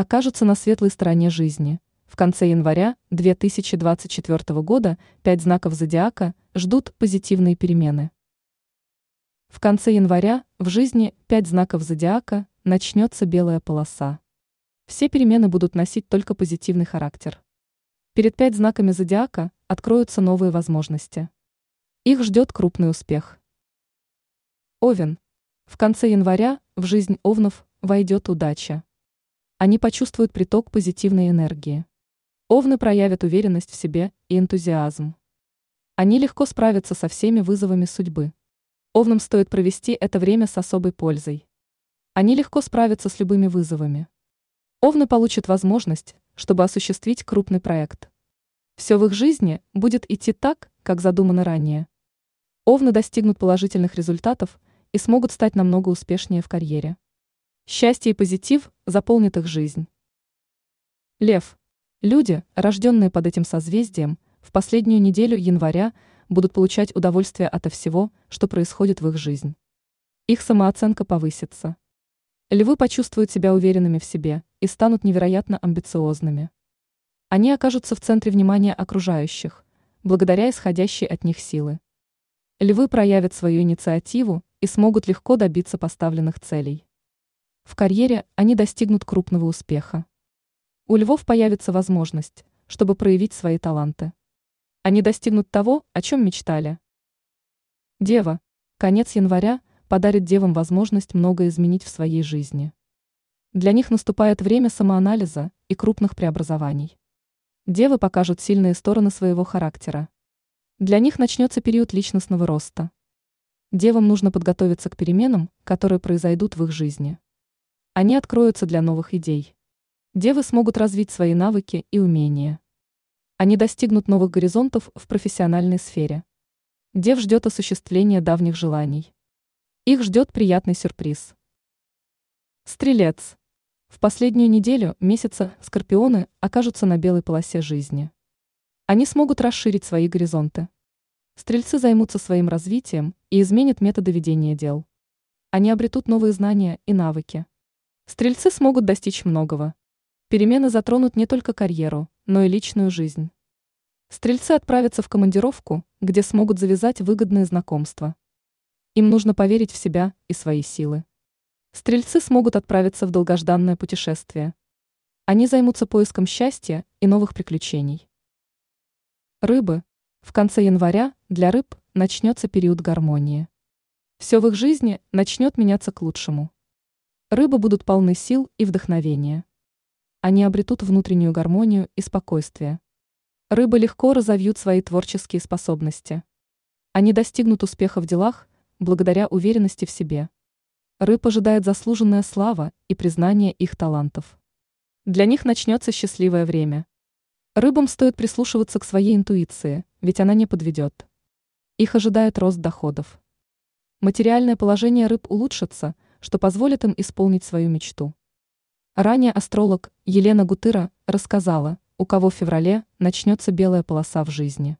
окажутся на светлой стороне жизни. В конце января 2024 года пять знаков зодиака ждут позитивные перемены. В конце января в жизни пять знаков зодиака начнется белая полоса. Все перемены будут носить только позитивный характер. Перед пять знаками зодиака откроются новые возможности. Их ждет крупный успех. Овен. В конце января в жизнь овнов войдет удача. Они почувствуют приток позитивной энергии. Овны проявят уверенность в себе и энтузиазм. Они легко справятся со всеми вызовами судьбы. Овнам стоит провести это время с особой пользой. Они легко справятся с любыми вызовами. Овны получат возможность, чтобы осуществить крупный проект. Все в их жизни будет идти так, как задумано ранее. Овны достигнут положительных результатов и смогут стать намного успешнее в карьере. Счастье и позитив заполнят их жизнь. Лев. Люди, рожденные под этим созвездием, в последнюю неделю января будут получать удовольствие от всего, что происходит в их жизнь. Их самооценка повысится. Львы почувствуют себя уверенными в себе и станут невероятно амбициозными. Они окажутся в центре внимания окружающих, благодаря исходящей от них силы. Львы проявят свою инициативу и смогут легко добиться поставленных целей. В карьере они достигнут крупного успеха. У львов появится возможность, чтобы проявить свои таланты. Они достигнут того, о чем мечтали. Дева. Конец января подарит девам возможность многое изменить в своей жизни. Для них наступает время самоанализа и крупных преобразований. Девы покажут сильные стороны своего характера. Для них начнется период личностного роста. Девам нужно подготовиться к переменам, которые произойдут в их жизни. Они откроются для новых идей. Девы смогут развить свои навыки и умения. Они достигнут новых горизонтов в профессиональной сфере. Дев ждет осуществления давних желаний. Их ждет приятный сюрприз. Стрелец. В последнюю неделю месяца скорпионы окажутся на белой полосе жизни. Они смогут расширить свои горизонты. Стрельцы займутся своим развитием и изменят методы ведения дел. Они обретут новые знания и навыки. Стрельцы смогут достичь многого. Перемены затронут не только карьеру, но и личную жизнь. Стрельцы отправятся в командировку, где смогут завязать выгодные знакомства. Им нужно поверить в себя и свои силы. Стрельцы смогут отправиться в долгожданное путешествие. Они займутся поиском счастья и новых приключений. Рыбы. В конце января для рыб начнется период гармонии. Все в их жизни начнет меняться к лучшему. Рыбы будут полны сил и вдохновения. Они обретут внутреннюю гармонию и спокойствие. Рыбы легко разовьют свои творческие способности. Они достигнут успеха в делах благодаря уверенности в себе. Рыб ожидает заслуженная слава и признание их талантов. Для них начнется счастливое время. Рыбам стоит прислушиваться к своей интуиции, ведь она не подведет. Их ожидает рост доходов. Материальное положение рыб улучшится – что позволит им исполнить свою мечту. Ранее астролог Елена Гутыра рассказала, у кого в феврале начнется белая полоса в жизни.